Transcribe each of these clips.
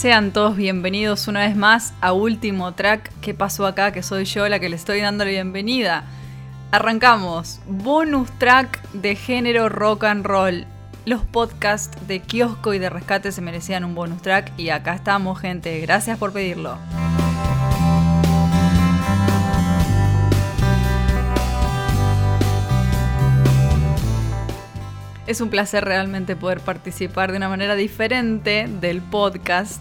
Sean todos bienvenidos una vez más a Último Track. ¿Qué pasó acá? Que soy yo la que le estoy dando la bienvenida. Arrancamos. Bonus track de género rock and roll. Los podcasts de kiosco y de rescate se merecían un bonus track y acá estamos, gente. Gracias por pedirlo. Es un placer realmente poder participar de una manera diferente del podcast.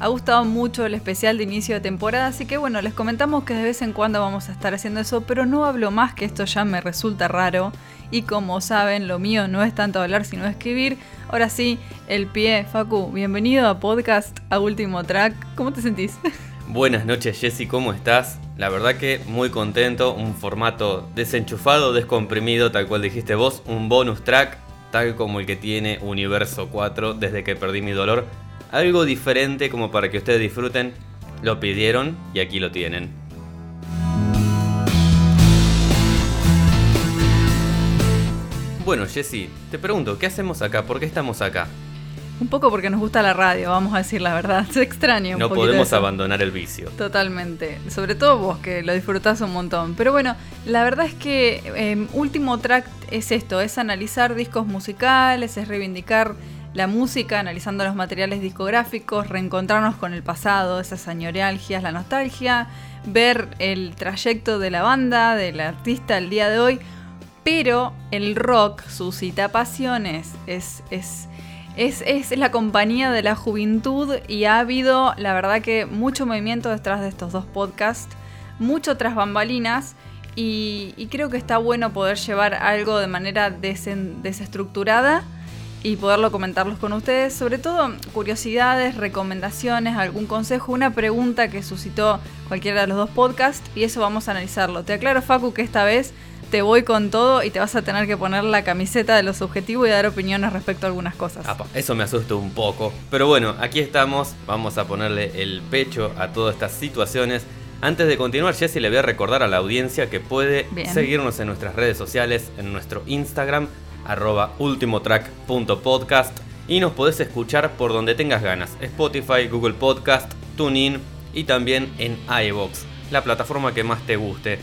Ha gustado mucho el especial de inicio de temporada, así que bueno, les comentamos que de vez en cuando vamos a estar haciendo eso, pero no hablo más que esto ya me resulta raro. Y como saben, lo mío no es tanto hablar sino escribir. Ahora sí, el pie, Facu, bienvenido a podcast, a último track. ¿Cómo te sentís? Buenas noches Jessy, ¿cómo estás? La verdad que muy contento, un formato desenchufado, descomprimido, tal cual dijiste vos, un bonus track tal como el que tiene Universo 4 desde que perdí mi dolor. Algo diferente como para que ustedes disfruten. Lo pidieron y aquí lo tienen. Bueno, Jesse, te pregunto, ¿qué hacemos acá? ¿Por qué estamos acá? Un poco porque nos gusta la radio, vamos a decir la verdad. Se extraña un No podemos abandonar el vicio. Totalmente. Sobre todo vos, que lo disfrutás un montón. Pero bueno, la verdad es que em, último track es esto: es analizar discos musicales, es reivindicar la música, analizando los materiales discográficos, reencontrarnos con el pasado, esas añorealgias, la nostalgia, ver el trayecto de la banda, del artista el día de hoy. Pero el rock suscita pasiones, es, es es, la compañía de la juventud y ha habido, la verdad que, mucho movimiento detrás de estos dos podcasts, mucho tras bambalinas y, creo que está bueno poder llevar algo de manera desestructurada y poderlo comentarlos con ustedes, sobre todo curiosidades, recomendaciones, algún consejo, una pregunta que suscitó cualquiera de los dos podcasts y eso vamos a analizarlo. Te aclaro Facu que esta vez te voy con todo y te vas a tener que poner la camiseta de los objetivos y dar opiniones respecto a algunas cosas. eso me asusta un poco. Pero bueno, aquí estamos. Vamos a ponerle el pecho a todas estas situaciones. Antes de continuar, Jessy le voy a recordar a la audiencia que puede seguirnos en nuestras redes sociales, en nuestro Instagram, arroba ultimotrack.podcast y nos podés escuchar por donde tengas ganas. Spotify, Google Podcast, TuneIn y también en iVoox, la plataforma que más te guste.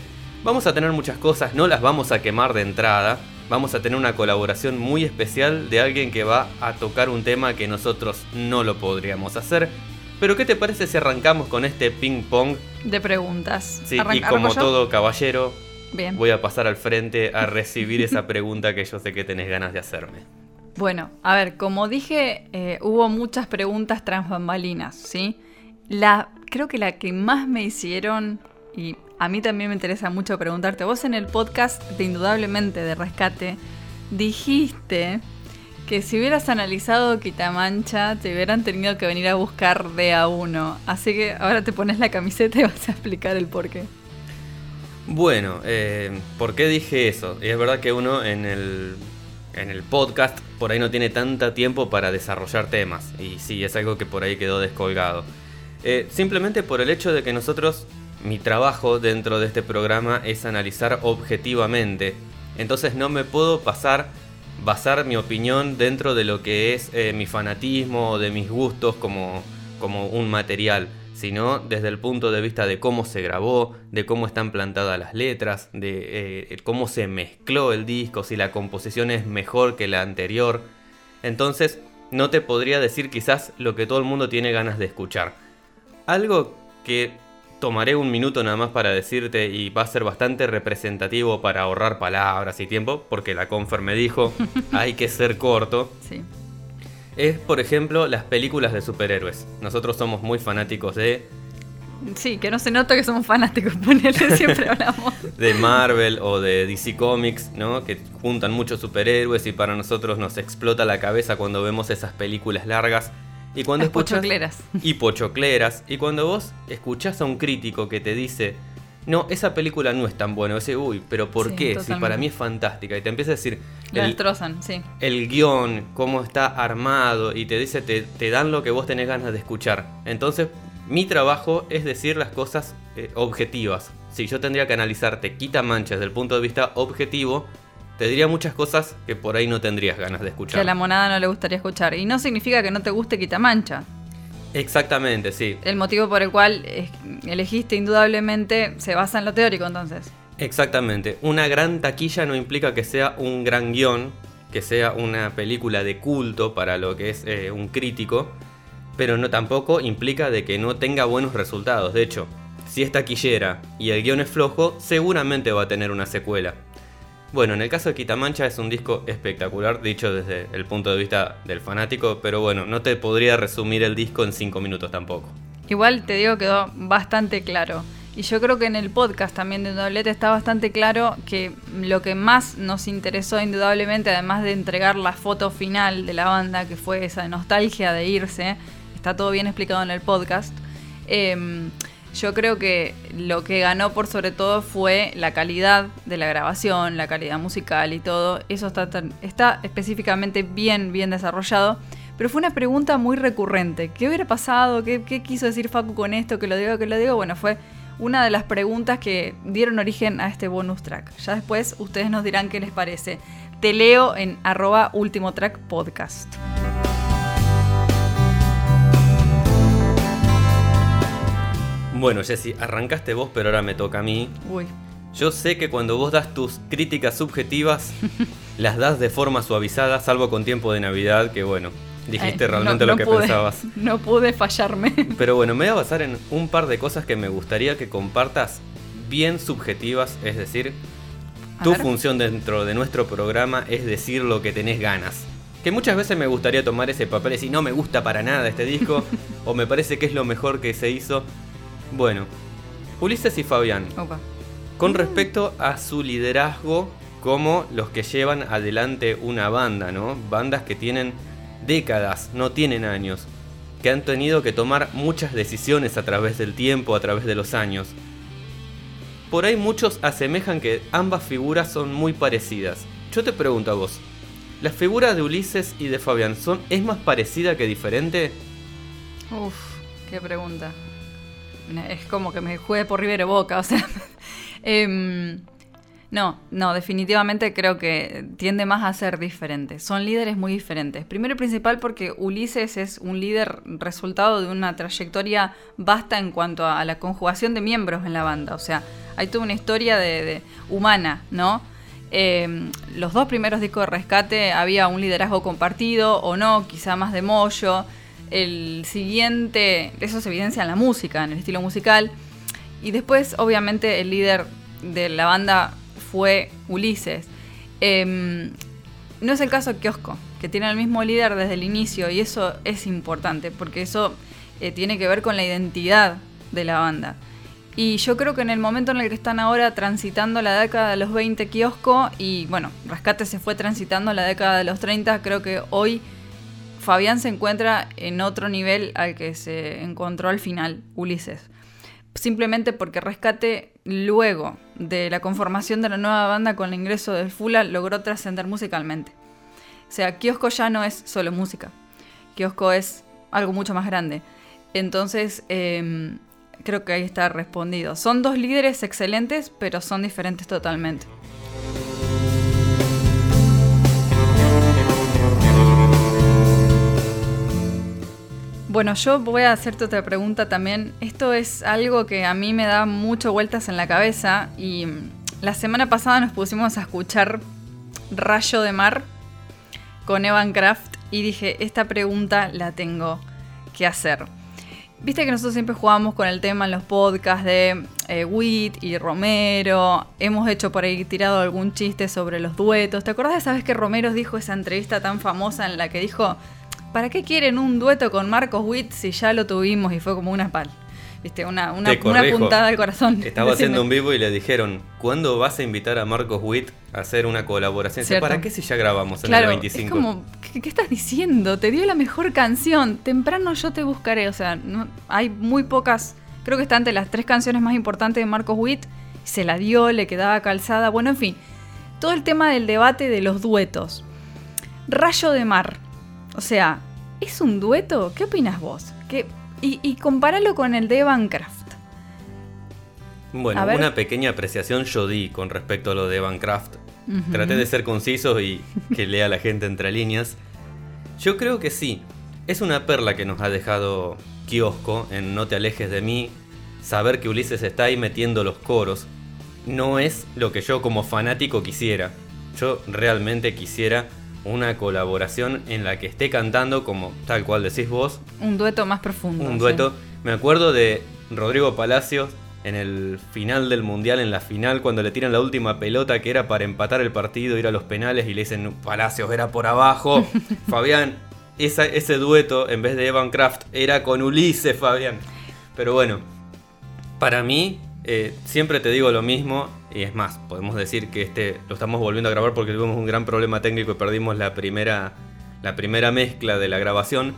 Vamos a tener muchas cosas, no las vamos a quemar de entrada. Vamos a tener una colaboración muy especial de alguien que va a tocar un tema que nosotros no lo podríamos hacer. Pero ¿qué te parece si arrancamos con este ping pong? De preguntas. Sí, y como todo caballero, Bien. voy a pasar al frente a recibir esa pregunta que yo sé que tenés ganas de hacerme. Bueno, a ver, como dije, eh, hubo muchas preguntas transbambalinas, ¿sí? La, creo que la que más me hicieron, y a mí también me interesa mucho preguntarte. Vos en el podcast de Indudablemente de Rescate dijiste que si hubieras analizado Quitamancha te hubieran tenido que venir a buscar de a uno. Así que ahora te pones la camiseta y vas a explicar el por qué. Bueno, eh, ¿por qué dije eso? Y es verdad que uno en el, en el podcast por ahí no tiene tanto tiempo para desarrollar temas. Y sí, es algo que por ahí quedó descolgado. Eh, simplemente por el hecho de que nosotros mi trabajo dentro de este programa es analizar objetivamente. Entonces no me puedo pasar, basar mi opinión dentro de lo que es eh, mi fanatismo o de mis gustos como, como un material, sino desde el punto de vista de cómo se grabó, de cómo están plantadas las letras, de eh, cómo se mezcló el disco, si la composición es mejor que la anterior. Entonces no te podría decir quizás lo que todo el mundo tiene ganas de escuchar. Algo que tomaré un minuto nada más para decirte y va a ser bastante representativo para ahorrar palabras y tiempo, porque la confer me dijo, hay que ser corto. Sí. Es, por ejemplo, las películas de superhéroes. Nosotros somos muy fanáticos de Sí, que no se nota que somos fanáticos, ponele, siempre hablamos. de Marvel o de DC Comics, ¿no? Que juntan muchos superhéroes y para nosotros nos explota la cabeza cuando vemos esas películas largas. Y cuando Las escuchas, pochocleras. Y pochocleras. Y cuando vos escuchás a un crítico que te dice, no, esa película no es tan buena. Ese, uy, pero ¿por Sí, qué? Si para mí es fantástica. Y te empieza a decir Lo el, destrozan, sí. el guion, cómo está armado. Y te dice, te, te dan lo que vos tenés ganas de escuchar. Entonces, mi trabajo es decir las cosas eh, objetivas. Si yo tendría que analizarte quita manchas desde el punto de vista objetivo, te diría muchas cosas que por ahí no tendrías ganas de Que escuchar. a la monada no le gustaría escuchar. Y no significa que no te guste Quitamancha. Exactamente, sí. El motivo por el cual elegiste indudablemente se basa en lo teórico, entonces. Exactamente. Una gran taquilla no implica que sea un gran guion, que sea una película de culto para lo que es eh, un crítico, pero no tampoco implica de que no tenga buenos resultados. De hecho, si es taquillera y el guion es flojo, seguramente va a tener una secuela. Bueno, en el caso de Quitamancha es un disco espectacular, dicho desde el punto de vista del fanático, pero bueno, no te podría resumir el disco en 5 minutos tampoco. Igual te digo quedó bastante claro. Y yo creo que en el podcast también de Doblete está bastante claro que lo que más nos interesó indudablemente, además de entregar la foto final de la banda, que fue esa nostalgia de irse, está todo bien explicado en el podcast, em, yo creo que lo que ganó por sobre todo fue la calidad de la grabación, la calidad musical y todo. Eso está, específicamente bien, bien desarrollado. Pero fue una pregunta muy recurrente. ¿Qué hubiera pasado? ¿Qué, qué quiso decir Facu con esto? Que lo digo, que lo digo. Bueno, fue una de las preguntas que dieron origen a este bonus track. Ya después ustedes nos dirán qué les parece. Te leo en arroba último track podcast. Bueno, Jessy, arrancaste vos, pero ahora me toca a mí. Uy, Yo sé que cuando vos das tus críticas subjetivas, las das de forma suavizada, salvo con tiempo de Navidad, que bueno, dijiste eh, realmente no- lo que pude- pensabas. No pude fallarme. Pero bueno, me voy a basar en un par de cosas que me gustaría que compartas bien subjetivas, es decir, A tu ver. función dentro de nuestro programa es decir lo que tenés ganas. Que muchas veces me gustaría tomar ese papel y decir, no me gusta para nada este disco, o me parece que es lo mejor que se hizo. Bueno, Ulises y Fabián, Opa. con respecto a su liderazgo como los que llevan adelante una banda, ¿no? Bandas que tienen décadas, no tienen años, que han tenido que tomar muchas decisiones a través del tiempo, a través de los años. Por ahí muchos asemejan que ambas figuras son muy parecidas. Yo te pregunto a vos, ¿la figura de Ulises y de Fabián son, es más parecida que diferente? Uf, qué pregunta. Es como que me juegue por Rivero Boca, o sea. em, no, no, definitivamente creo que tiende más a ser diferente. Son líderes muy diferentes. Primero y principal porque Ulises es un líder resultado de una trayectoria vasta en cuanto a, la conjugación de miembros en la banda. O sea, hay toda una historia de, de- humana, ¿no? Eh, los dos primeros discos de rescate había un liderazgo compartido o no, quizá más de mollo. El siguiente, eso se evidencia en la música, en el estilo musical. Y después, obviamente, el líder de la banda fue Ulises. Em, no es el caso de Kiosco, que tiene el mismo líder desde el inicio, y eso es importante, porque eso eh, tiene que ver con la identidad de la banda. Y yo creo que en el momento en el que están ahora transitando la década de los 20 kiosco y bueno, Rescate se fue transitando la década de los 30, creo que hoy Fabián se encuentra en otro nivel al que se encontró al final Ulises. Simplemente porque Rescate, luego de la conformación de la nueva banda con el ingreso de Fula, logró trascender musicalmente. O sea, Kiosco ya no es solo música. Kiosco es algo mucho más grande. Entonces, eh, creo que ahí está respondido. Son dos líderes excelentes, pero son diferentes totalmente. Bueno, yo voy a hacerte otra pregunta también. Esto es algo que a mí me da mucho vueltas en la cabeza y mm, la semana pasada nos pusimos a escuchar Rayo de Mar con Evan Kraft y dije, esta pregunta la tengo que hacer. Viste que nosotros siempre jugamos con el tema en los podcasts de eh, y Romero. Hemos hecho por ahí tirado algún chiste sobre los duetos. ¿Te acordás de esa vez que Romero dijo esa entrevista tan famosa en la que dijo, ¿para qué quieren un dueto con Marcos Witt si ya lo tuvimos y fue como una pal? Viste, una, una, una puntada al corazón. Estaba haciendo un vivo y le dijeron, ¿cuándo vas a invitar a Marcos Witt a hacer una colaboración? ¿Para qué si ya grabamos en el 25? Es como, ¿qué, estás diciendo? Te dio la mejor canción. Temprano yo te buscaré. O sea, hay muy pocas. Creo que está entre las tres canciones más importantes de Marcos Witt. Se la dio, le quedaba calzada. Bueno, en fin. Todo el tema del debate de los duetos. Rayo de Mar. O sea, ¿es un dueto? ¿Qué opinas vos? ¿Qué, y, y compáralo con el de Bancraft. Bueno, una pequeña apreciación yo di con respecto a lo de Bancraft. Traté de ser conciso y que lea la gente entre líneas. Yo creo que sí. Es una perla que nos ha dejado Kiosco en No te alejes de mí. Saber que Ulises está ahí metiendo los coros. No es lo que yo como fanático quisiera. Yo realmente quisiera una colaboración en la que esté cantando como tal cual decís vos. Un dueto más profundo. Un dueto. Me acuerdo de Rodrigo Palacios en el final del mundial, en la final, cuando le tiran la última pelota que era para empatar el partido, ir a los penales y le dicen Palacios era por abajo. Fabián, ese dueto en vez de Evan Kraft era con Ulises, Fabián. Pero bueno, para mí, eh, siempre te digo lo mismo, y es más, podemos decir que este lo estamos volviendo a grabar porque tuvimos un gran problema técnico y perdimos la primera, la primera mezcla de la grabación.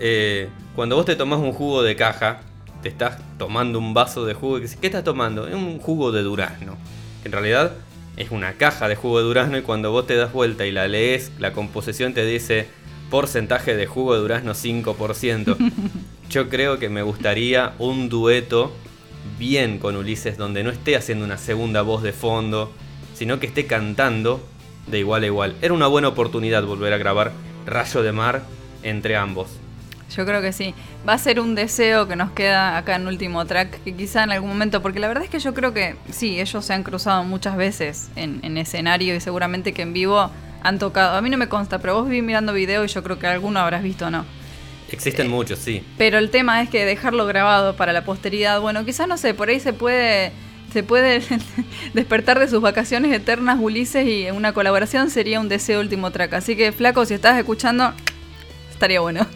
Eh, cuando vos te tomás un jugo de caja, te estás tomando un vaso de jugo y ¿qué estás tomando? Es un jugo de durazno. En realidad es una caja de jugo de durazno y cuando vos te das vuelta y la lees, la composición te dice porcentaje de jugo de durazno 5%. Yo creo que me gustaría un dueto bien con Ulises, donde no esté haciendo una segunda voz de fondo, sino que esté cantando de igual a igual. Era una buena oportunidad volver a grabar Rayo de Mar entre ambos. Yo creo que sí. Va a ser un deseo que nos queda acá en último track, que quizá en algún momento, porque la verdad es que yo creo que sí, ellos se han cruzado muchas veces en, en escenario y seguramente que en vivo han tocado. A mí no me consta, pero vos vi mirando video y yo creo que alguno habrás visto no. Existen muchos, sí. Pero el tema es que dejarlo grabado para la posteridad, bueno, quizás no sé, por ahí se puede se puede despertar de sus vacaciones eternas Ulises y una colaboración sería un deseo último track. Así que flaco, si estás escuchando, estaría bueno.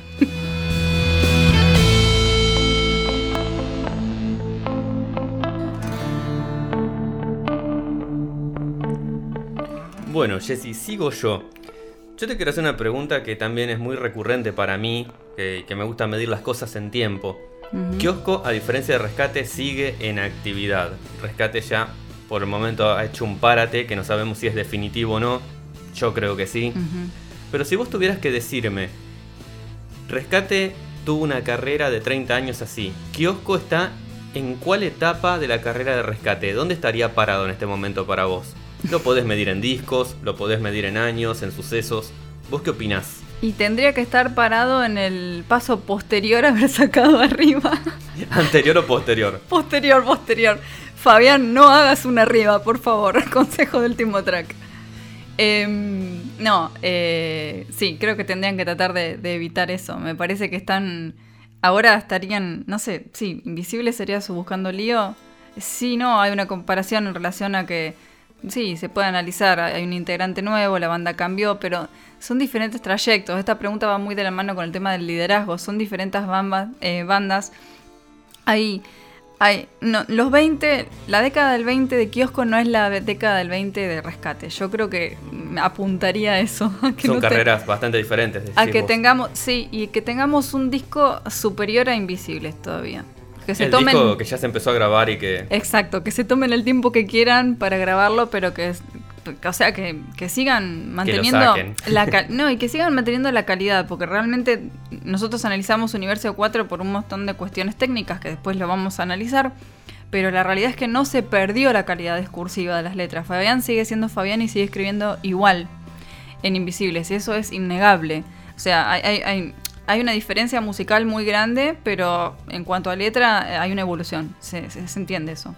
Bueno, Jessy, sigo yo. Yo te quiero hacer una pregunta que también es muy recurrente para mí, que, me gusta medir las cosas en tiempo. Kiosco, a diferencia de Rescate, sigue en actividad. Rescate ya por el momento ha hecho un párate que no sabemos si es definitivo o no. Yo creo que sí. Pero si vos tuvieras que decirme, Rescate tuvo una carrera de 30 años así. Kiosco está en cuál etapa de la carrera de Rescate? ¿Dónde estaría parado en este momento para vos? Lo podés medir en discos, lo podés medir en años, en sucesos. ¿Vos qué opinás? Y tendría que estar parado en el paso posterior a haber sacado arriba. ¿Anterior o posterior? posterior, posterior. Fabián, no hagas una arriba, por favor. Consejo del último track. Em, no, eh, sí, creo que tendrían que tratar de, de, evitar eso. Me parece que están. Ahora estarían, no sé, sí, invisible sería su buscando lío. Sí, no, hay una comparación en relación a que sí, se puede analizar, hay un integrante nuevo, la banda cambió, pero son diferentes trayectos. Esta pregunta va muy de la mano con el tema del liderazgo, son diferentes eh, bandas. Hay, hay, no, los 20, la década del 20 de kiosco no es la década del 20 de rescate. Yo creo que apuntaría a eso. son carreras bastante diferentes. A que tengamos, sí, y que tengamos un disco superior a Invisibles todavía. Que se el tomen... que ya se empezó a grabar y que... Exacto, que se tomen el tiempo que quieran para grabarlo, pero que... O sea, que, sigan manteniendo la no y que sigan manteniendo la calidad, porque realmente nosotros analizamos Universo 4 por un montón de cuestiones técnicas que después lo vamos a analizar, pero la realidad es que no se perdió la calidad discursiva de las letras. Fabián sigue siendo Fabián y sigue escribiendo igual en Invisibles, y eso es innegable. O sea, hay, hay, hay una diferencia musical muy grande, pero en cuanto a letra eh, hay una evolución, se, entiende eso.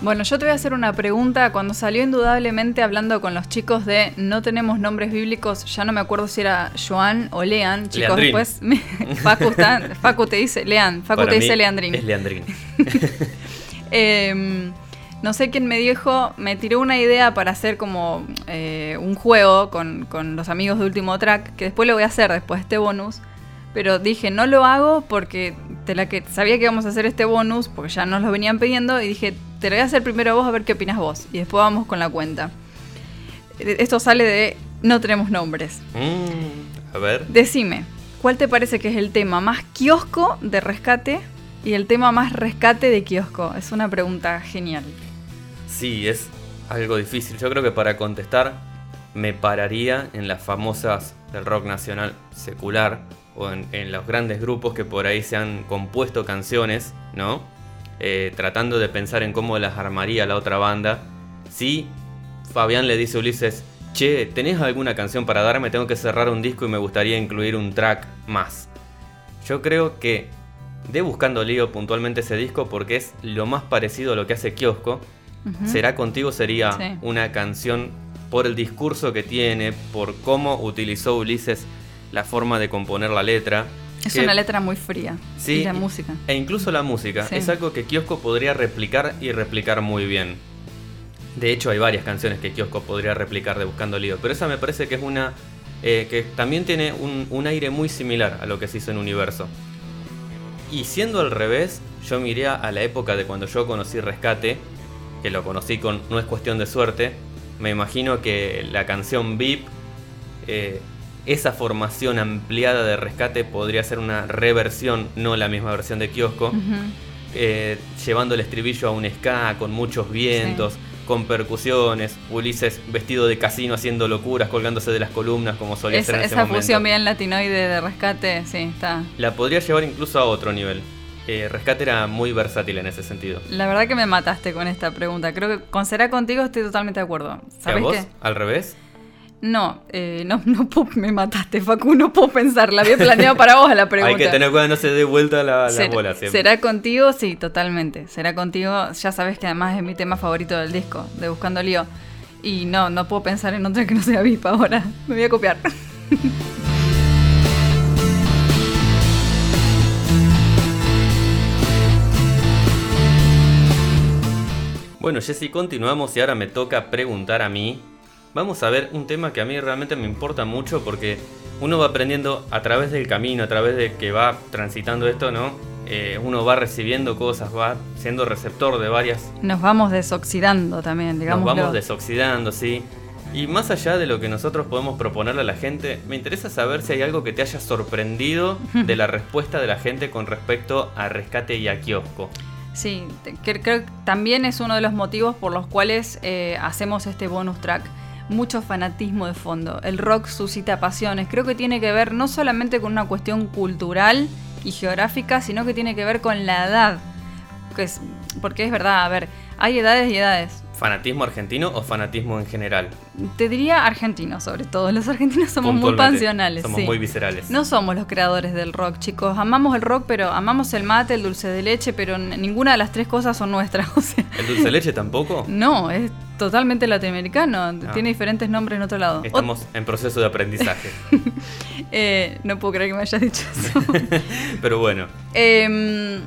Bueno, yo te voy a hacer una pregunta. Cuando salió indudablemente hablando con los chicos de No tenemos nombres bíblicos, ya no me acuerdo si era Joan o Lean. Chicos, después Facu, te dice Lean. Facu te dice Leandrín. Es Leandrín. eh, no sé quién me dijo, me tiró una idea para hacer como eh, un juego con, con, los amigos de último track, que después lo voy a hacer después de este bonus. Pero dije, no lo hago porque te la que sabía que íbamos a hacer este bonus, porque ya nos lo venían pidiendo, y dije, te lo voy a hacer primero a vos a ver qué opinas vos. Y después vamos con la cuenta. Esto sale de no tenemos nombres. Mm, a ver. Decime, ¿cuál te parece que es el tema más kiosco de rescate y el tema más rescate de kiosco? Es una pregunta genial. Sí, es algo difícil. Yo creo que para contestar me pararía en las famosas del rock nacional secular o en, los grandes grupos que por ahí se han compuesto canciones, ¿no? Eh, tratando de pensar en cómo las armaría la otra banda. Si Fabián le dice a Ulises, che, ¿tenés alguna canción para darme? Tengo que cerrar un disco y me gustaría incluir un track más. Yo creo que de Buscando Lío puntualmente ese disco porque es lo más parecido a lo que hace Kiosco. Será contigo sería una canción por el discurso que tiene, por cómo utilizó Ulises la forma de componer la letra. Es una letra muy fría. Sí. Y la música. E incluso la música. Es algo que Kiosco podría replicar y replicar muy bien. De hecho, hay varias canciones que Kiosco podría replicar de Buscando Lío. Pero esa me parece que es una. Eh, que también tiene un, un, aire muy similar a lo que se hizo en Universo. Y siendo al revés, yo miré a la época de cuando yo conocí Rescate, que lo conocí con No es cuestión de suerte. Me imagino que la canción VIP eh, esa formación ampliada de rescate podría ser una reversión, no la misma versión de kiosco, eh, llevando el estribillo a un ska con muchos vientos, con percusiones, Ulises vestido de casino haciendo locuras, colgándose de las columnas como solía ser en ese Esa fusión bien latinoide de rescate, sí, está. La podría llevar incluso a otro nivel. Eh, rescate era muy versátil en ese sentido. La verdad que me mataste con esta pregunta. Creo que con Será Contigo estoy totalmente de acuerdo. ¿Sabes vos? ¿Al revés? No, eh, no, no me mataste, Facu, no puedo pensar, la había planeado para vos a la pregunta. Hay que tener cuidado, no se dé vuelta la, bola siempre. ¿Será contigo? Sí, totalmente. Será contigo, ya sabes que además es mi tema favorito del disco, de Buscando Lío. Y no, no puedo pensar en otra que no sea VIP ahora, me voy a copiar. Bueno, Jessy, continuamos y ahora me toca preguntar a mí vamos a ver un tema que a mí realmente me importa mucho porque uno va aprendiendo a través del camino, a través de que va transitando esto, ¿no? Eh, uno va recibiendo cosas, va siendo receptor de varias... Nos vamos desoxidando también, digamos. Nos vamos desoxidando, sí. Y más allá de lo que nosotros podemos proponerle a la gente, me interesa saber si hay algo que te haya sorprendido de la respuesta de la gente con respecto a Rescate y a Kiosco. Sí, creo que también es uno de los motivos por los cuales eh, hacemos este bonus track mucho fanatismo de fondo. El rock suscita pasiones. Creo que tiene que ver no solamente con una cuestión cultural y geográfica, sino que tiene que ver con la edad. Que es, porque es verdad, a ver, hay edades y edades. ¿Fanatismo argentino o fanatismo en general? Te diría argentino, sobre todo. Los argentinos somos muy pasionales. Somos muy viscerales. No somos los creadores del rock, chicos. Amamos el rock, pero amamos el mate, el dulce de leche, pero ninguna de las tres cosas son nuestras. ¿El dulce de leche tampoco? No, es totalmente latinoamericano. Ah. Tiene diferentes nombres en otro lado. Estamos en proceso de aprendizaje. Eh, no puedo creer que me hayas dicho eso. pero bueno. Eh,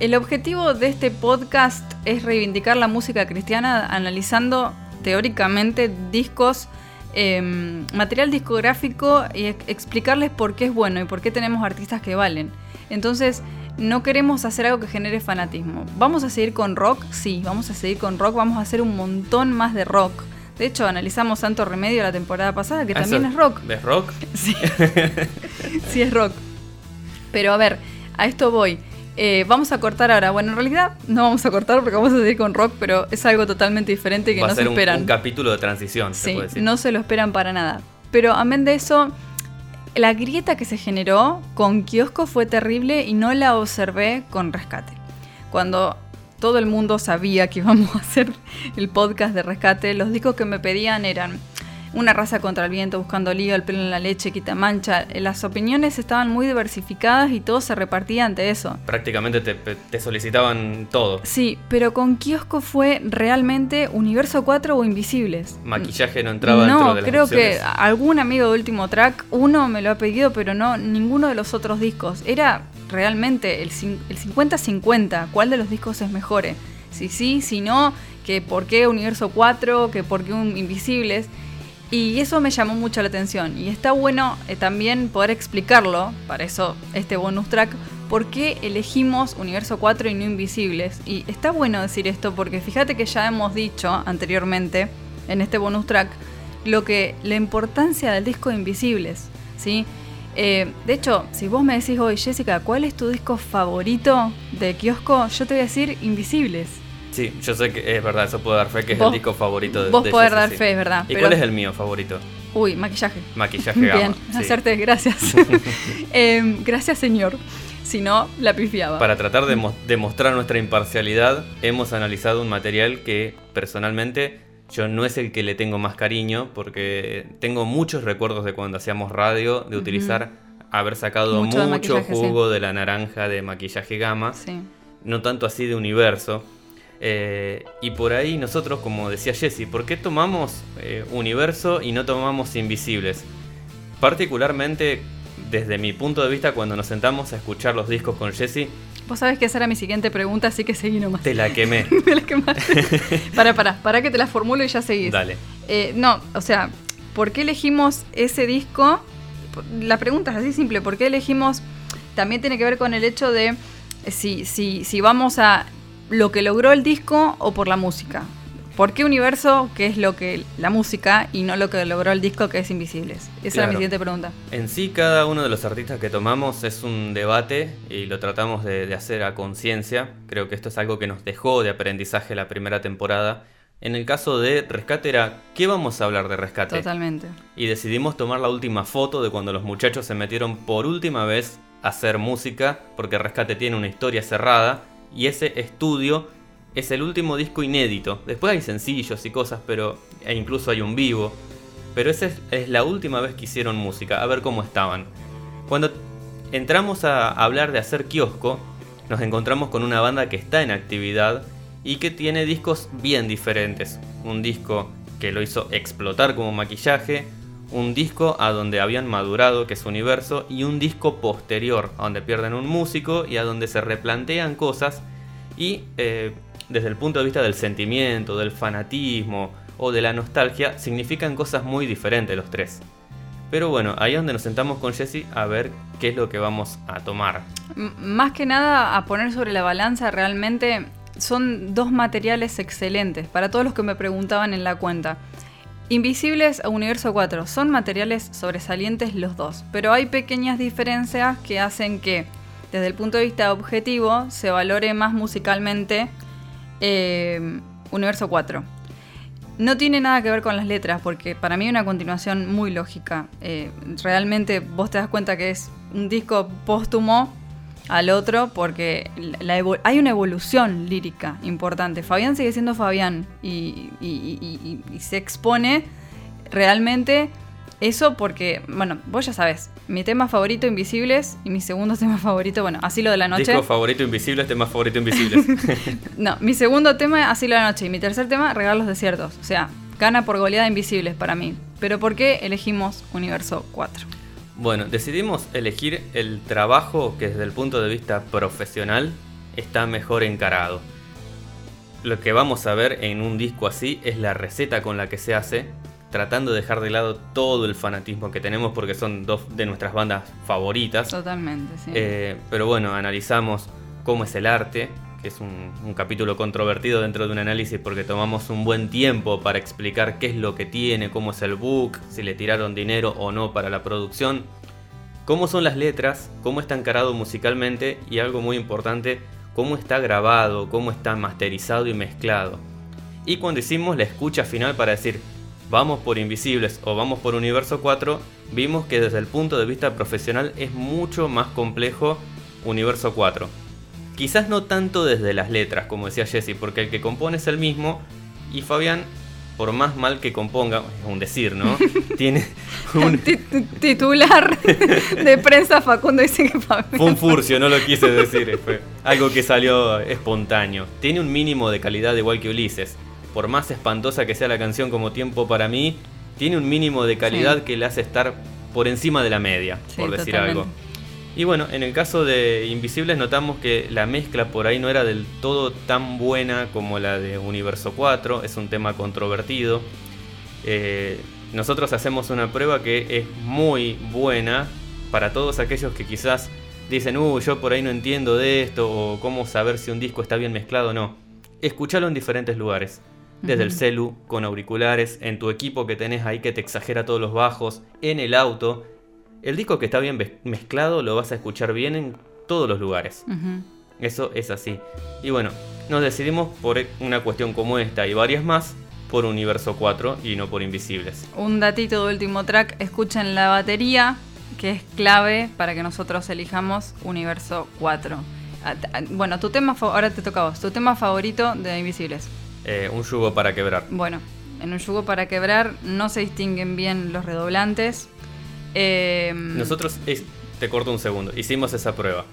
el objetivo de este podcast es reivindicar la música cristiana analizando teóricamente discos, em, material discográfico y explicarles por qué es bueno y por qué tenemos artistas que valen. Entonces, no queremos hacer algo que genere fanatismo. ¿Vamos a seguir con rock? Sí, vamos a seguir con rock, vamos a hacer un montón más de rock. De hecho, analizamos Santo Remedio la temporada pasada, que también es rock. ¿Es rock? Sí. sí, es rock. Pero a ver, a esto voy. Eh, vamos a cortar ahora. Bueno, en realidad no vamos a cortar porque vamos a seguir con rock, pero es algo totalmente diferente que no se esperan. Un, un capítulo de transición, sí, puede decir. No se lo esperan para nada. Pero amén de eso, la grieta que se generó con Kiosco fue terrible y no la observé con Rescate. Cuando todo el mundo sabía que íbamos a hacer el podcast de Rescate, los discos que me pedían eran una raza contra el viento, buscando lío, el pelo en la leche, quita mancha. Las opiniones estaban muy diversificadas y todo se repartía ante eso. Prácticamente te, solicitaban todo. Sí, pero con Kiosco fue realmente Universo 4 o Invisibles. Maquillaje no entraba dentro de las creo que algún amigo de último track, uno me lo ha pedido, pero no, ninguno de los otros discos. Era realmente el 50-50, ¿cuál de los discos es mejor? Si sí, si no, que por qué Universo 4, que por qué un Invisibles. Y eso me llamó mucho la atención. Y está bueno eh, también poder explicarlo, para eso este bonus track, por qué elegimos Universo 4 y no Invisibles. Y está bueno decir esto porque fíjate que ya hemos dicho anteriormente en este bonus track lo que la importancia del disco de Invisibles, ¿sí? Eh, de hecho, si vos me decís hoy, Jessica, ¿cuál es tu disco favorito de kiosco? Yo te voy a decir Invisibles. Sí, yo sé que es verdad, eso puedo dar fe que es el disco favorito de Vos de Jessie, dar fe, es verdad. ¿Y pero- cuál es el mío favorito? Uy, maquillaje. Maquillaje gama. Bien, sí. hacerte, gracias. Em, gracias, señor. Si no, la pifiaba. Para tratar de mo- demostrar nuestra imparcialidad, hemos analizado un material que personalmente yo no es el que le tengo más cariño, porque tengo muchos recuerdos de cuando hacíamos radio, de utilizar, haber sacado Mucho de sí. jugo de la naranja de maquillaje gama, Sí. no tanto así de universo. Eh, y por ahí nosotros, como decía Jesse, ¿por qué tomamos eh, universo y no tomamos invisibles? Particularmente desde mi punto de vista, cuando nos sentamos a escuchar los discos con Jesse, Vos sabés que esa era mi siguiente pregunta, así que seguí nomás. te la quemé. Me la quemaste. para, para, para que te la formulo y ya seguís. Dale. Eh, no, o sea, ¿por qué elegimos ese disco? La pregunta es así simple, ¿por qué elegimos? También tiene que ver con el hecho de si, si, si vamos a lo que logró el disco o por la música. ¿Por qué universo, que es lo que la música, y no lo que logró el disco, que es Invisibles? Esa era mi Claro. siguiente pregunta. En sí, cada uno de los artistas que tomamos es un debate y lo tratamos de, de hacer a conciencia. Creo que esto es algo que nos dejó de aprendizaje la primera temporada. En el caso de Rescate era, ¿qué vamos a hablar de Rescate? Totalmente. Y decidimos tomar la última foto de cuando los muchachos se metieron por última vez a hacer música, porque Rescate tiene una historia cerrada, y ese estudio es el último disco inédito. Después hay sencillos y cosas, pero e incluso hay un vivo. Pero esa es, es la última vez que hicieron música, a ver cómo estaban. Cuando entramos a hablar de hacer kiosco, nos encontramos con una banda que está en actividad y que tiene discos bien diferentes. Un disco que lo hizo explotar como maquillaje, un disco a donde habían madurado, que es Universo, y un disco posterior, a donde pierden un músico y a donde se replantean cosas y eh, desde el punto de vista del sentimiento, del fanatismo o de la nostalgia, significan cosas muy diferentes los tres. Pero bueno, ahí es donde nos sentamos con Jesse a ver qué es lo que vamos a tomar. Más que nada a poner sobre la balanza realmente son dos materiales excelentes para todos los que me preguntaban en la cuenta. Invisibles a Universo 4 son materiales sobresalientes los dos, pero hay pequeñas diferencias que hacen que desde el punto de vista objetivo se valore más musicalmente eh, Universo 4. No tiene nada que ver con las letras, porque para mí es una continuación muy lógica. Eh, realmente vos te das cuenta que es un disco póstumo al otro, porque la hay una evolución lírica importante. Fabián sigue siendo Fabián y, y- y- y- y se expone realmente eso porque, bueno, vos ya sabés, mi tema favorito Invisibles y mi segundo tema favorito, bueno, Asilo de la Noche. Disco favorito invisible, tema favorito invisible. No, mi segundo tema, Asilo de la Noche. Y mi tercer tema, Regalos Desiertos. O sea, gana por goleada Invisibles para mí. Pero ¿por qué elegimos Universo 4? Bueno, decidimos elegir el trabajo que desde el punto de vista profesional está mejor encarado. Lo que vamos a ver en un disco así es la receta con la que se hace, tratando de dejar de lado todo el fanatismo que tenemos porque son dos de nuestras bandas favoritas. Totalmente, sí. Eh, pero bueno, analizamos cómo es el arte, es un, un capítulo controvertido dentro de un análisis porque tomamos un buen tiempo para explicar qué es lo que tiene, cómo es el book, si le tiraron dinero o no para la producción, cómo son las letras, cómo está encarado musicalmente y algo muy importante, cómo está grabado, cómo está masterizado y mezclado. Y cuando hicimos la escucha final para decir, vamos por Invisibles o vamos por Universo 4, vimos que desde el punto de vista profesional es mucho más complejo Universo 4. Quizás no tanto desde las letras, como decía Jesse, porque el que compone es el mismo y Fabián, por más mal que componga, es un decir, ¿no? Tiene un, ti- Titular de prensa Facundo dice que Fabián. Fue un furcio, no lo quise decir. Fue algo que salió espontáneo. Tiene un mínimo de calidad igual que Ulises. Por más espantosa que sea la canción como Tiempo para mí, tiene un mínimo de calidad Sí. que le hace estar por encima de la media, Sí, por decir totalmente. algo. Y bueno, en el caso de Invisibles notamos que la mezcla por ahí no era del todo tan buena como la de Universo 4, es un tema controvertido. Eh, nosotros hacemos una prueba que es muy buena para todos aquellos que quizás dicen, uh, yo por ahí no entiendo de esto, o cómo saber si un disco está bien mezclado o no. Escuchalo en diferentes lugares. Desde el celu, con auriculares, en tu equipo que tenés ahí que te exagera todos los bajos, en el auto. El disco que está bien mezclado lo vas a escuchar bien en todos los lugares. Eso es así. Y bueno, nos decidimos por una cuestión como esta y varias más por Universo 4 y no por Invisibles. Un datito de último track, escuchen la batería, que es clave para que nosotros elijamos Universo 4. Ah, ah, bueno, tu tema, ahora te toca a vos, tu tema favorito de Invisibles. Eh, un yugo para quebrar. Bueno, en un yugo para quebrar no se distinguen bien los redoblantes. Eh, Nosotros, te corto un segundo, hicimos esa prueba.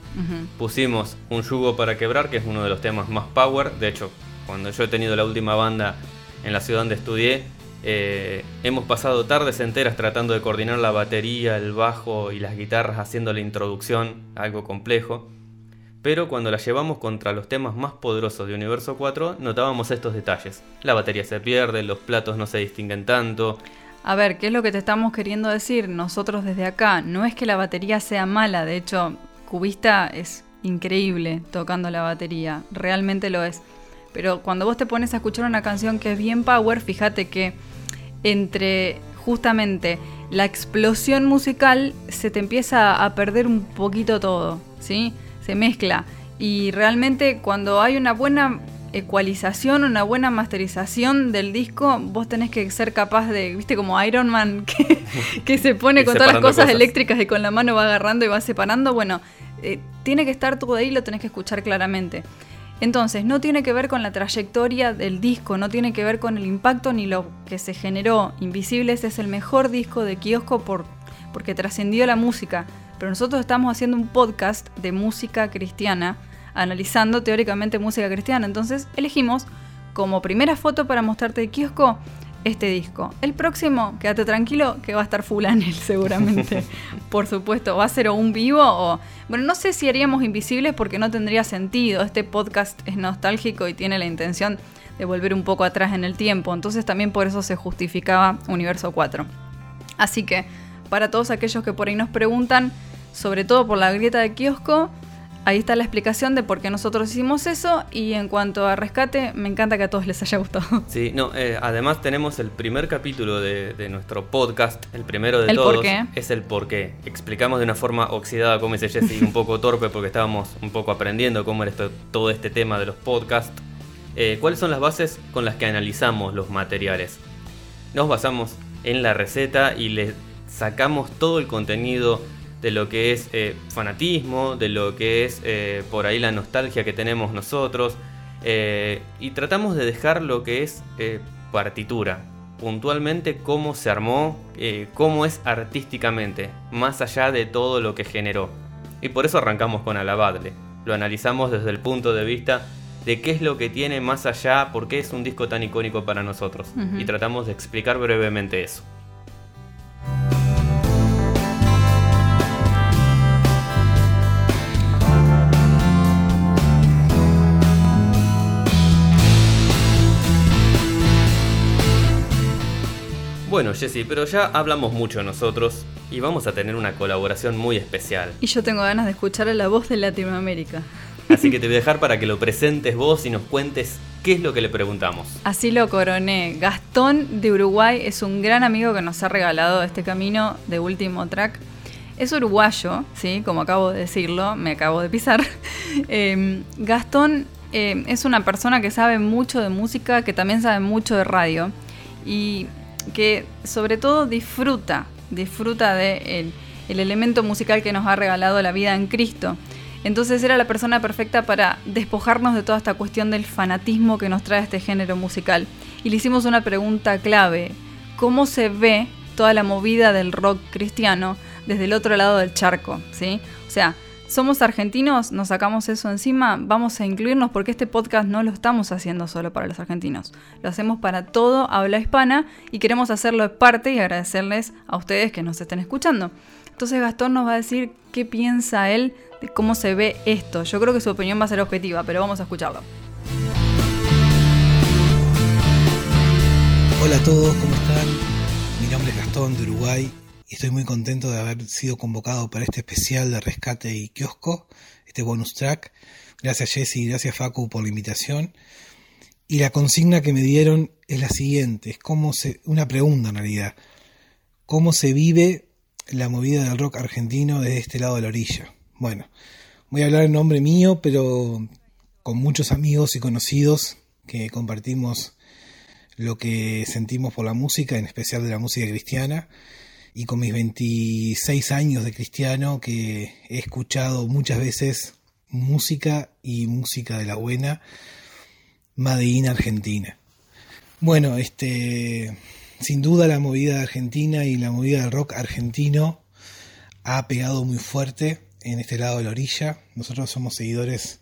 Pusimos un yugo para quebrar, que es uno de los temas más power. De hecho, cuando yo he tenido la última banda en la ciudad donde estudié, eh, hemos pasado tardes enteras tratando de coordinar la batería, el bajo y las guitarras haciendo la introducción, algo complejo. Pero cuando la llevamos contra los temas más poderosos de Universo 4, notábamos estos detalles. La batería se pierde, los platos no se distinguen tanto. A ver, ¿qué es lo que te estamos queriendo decir nosotros desde acá? No es que la batería sea mala, de hecho, Cubista es increíble tocando la batería, realmente lo es. Pero cuando vos te pones a escuchar una canción que es bien power, fíjate que entre justamente la explosión musical se te empieza a perder un poquito todo, ¿sí? Se mezcla. Y realmente cuando hay una buena ecualización, una buena masterización del disco, vos tenés que ser capaz de, viste, como Iron Man que, se pone con todas las cosas, eléctricas y con la mano va agarrando y va separando. Bueno, eh, tiene que estar todo ahí, lo tenés que escuchar claramente. Entonces, no tiene que ver con la trayectoria del disco, no tiene que ver con el impacto ni lo que se generó. Invisibles es el mejor disco de Kiosco por, porque trascendió la música. Pero nosotros estamos haciendo un podcast de música cristiana, analizando teóricamente música cristiana. Entonces, elegimos como primera foto para mostrarte el kiosco este disco. El próximo, quédate tranquilo, que va a estar full anel seguramente. Por supuesto, va a ser o un vivo o... Bueno, no sé si haríamos invisibles porque no tendría sentido. Este podcast es nostálgico y tiene la intención de volver un poco atrás en el tiempo. Entonces también por eso se justificaba Universo 4. Así que, para todos aquellos que por ahí nos preguntan, sobre todo por la grieta de kiosco, ahí está la explicación de por qué nosotros hicimos eso y en cuanto a rescate, me encanta que a todos les haya gustado. Sí, no, eh, además tenemos el primer capítulo de, nuestro podcast, el primero de todos. Es el por qué. Explicamos de una forma oxidada, como dice Jesse, un poco torpe porque estábamos un poco aprendiendo cómo era todo este tema de los podcasts. Eh, ¿Cuáles son las bases con las que analizamos los materiales? Nos basamos en la receta y le sacamos todo el contenido de lo que es eh, fanatismo, de lo que es eh, por ahí la nostalgia que tenemos nosotros, eh, y tratamos de dejar lo que es partitura, puntualmente cómo se armó, cómo es artísticamente, más allá de todo lo que generó. Y por eso arrancamos con Alabadle. Lo analizamos desde el punto de vista de qué es lo que tiene más allá, por qué es un disco tan icónico para nosotros. Y tratamos de explicar brevemente eso. Bueno, Jessy, pero ya hablamos mucho nosotros y vamos a tener una colaboración muy especial. Y yo tengo ganas de escuchar a la voz de Latinoamérica. Así que te voy a dejar para que lo presentes vos y nos cuentes qué es lo que le preguntamos. Así lo coroné. Gastón de Uruguay es un gran amigo que nos ha regalado este camino de último track. Es uruguayo, sí, como acabo de decirlo, me acabo de pisar. Em, Gastón em, es una persona que sabe mucho de música, que también sabe mucho de radio. Y que sobre todo disfruta, disfruta de el, elemento musical que nos ha regalado la vida en Cristo. Entonces era la persona perfecta para despojarnos de toda esta cuestión del fanatismo que nos trae este género musical. Y le hicimos una pregunta clave. ¿Cómo se ve toda la movida del rock cristiano desde el otro lado del charco? ¿sí? O sea, somos argentinos, nos sacamos eso encima, vamos a incluirnos porque este podcast no lo estamos haciendo solo para los argentinos, lo hacemos para todo habla hispana y queremos hacerlo de parte y agradecerles a ustedes que nos estén escuchando. Entonces Gastón nos va a decir qué piensa él de cómo se ve esto. Yo creo que su opinión va a ser objetiva, pero vamos a escucharlo. Hola a todos, ¿cómo están? Mi nombre es Gastón de Uruguay y estoy muy contento de haber sido convocado para este especial de rescate y kiosco, este bonus track. Gracias Jesse y gracias Facu por la invitación. Y la consigna que me dieron es la siguiente, es como se, una pregunta en realidad. ¿Cómo se vive la movida del rock argentino desde este lado de la orilla? Bueno, voy a hablar en nombre mío, pero con muchos amigos y conocidos que compartimos lo que sentimos por la música, en especial de la música cristiana y con mis 26 años de cristiano que he escuchado muchas veces música y música de la buena, Madeína Argentina. Bueno, este, sin duda la movida argentina y la movida del rock argentino ha pegado muy fuerte en este lado de la orilla. Nosotros somos seguidores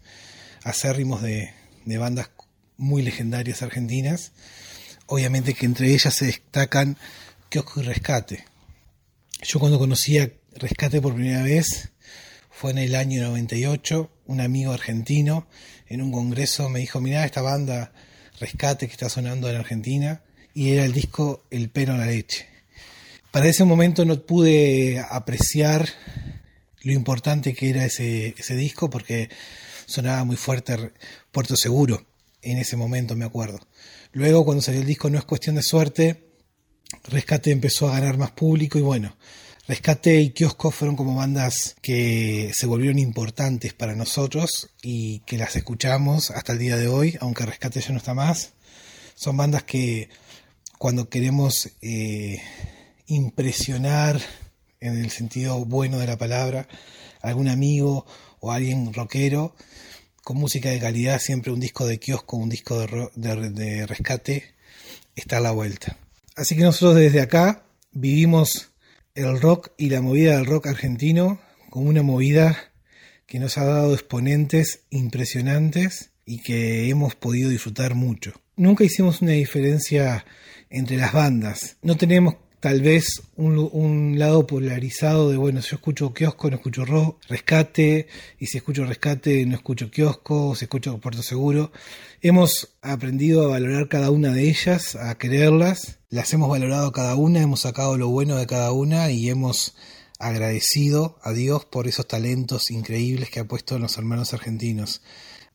acérrimos de, de bandas muy legendarias argentinas. Obviamente que entre ellas se destacan Kiosco y Rescate, yo cuando conocí a Rescate por primera vez fue en el año 98, un amigo argentino en un congreso me dijo, mirá esta banda Rescate que está sonando en Argentina, y era el disco El pelo en la leche. Para ese momento no pude apreciar lo importante que era ese, ese disco porque sonaba muy fuerte Puerto Seguro en ese momento, me acuerdo. Luego cuando salió el disco No es cuestión de suerte, Rescate empezó a ganar más público y bueno, Rescate y Kiosco fueron como bandas que se volvieron importantes para nosotros y que las escuchamos hasta el día de hoy, aunque Rescate ya no está más. Son bandas que cuando queremos eh, impresionar en el sentido bueno de la palabra, algún amigo o alguien rockero, con música de calidad, siempre un disco de kiosco, un disco de, de rescate, está a la vuelta. Así que nosotros desde acá vivimos el rock y la movida del rock argentino como una movida que nos ha dado exponentes impresionantes y que hemos podido disfrutar mucho. Nunca hicimos una diferencia entre las bandas. No tenemos tal vez un, lado polarizado de, bueno, si escucho kiosco, no escucho rock, rescate, y si escucho rescate, no escucho kiosco, si escucho Puerto Seguro. Hemos aprendido a valorar cada una de ellas, a quererlas, las hemos valorado cada una, hemos sacado lo bueno de cada una y hemos agradecido a Dios por esos talentos increíbles que ha puesto en los hermanos argentinos.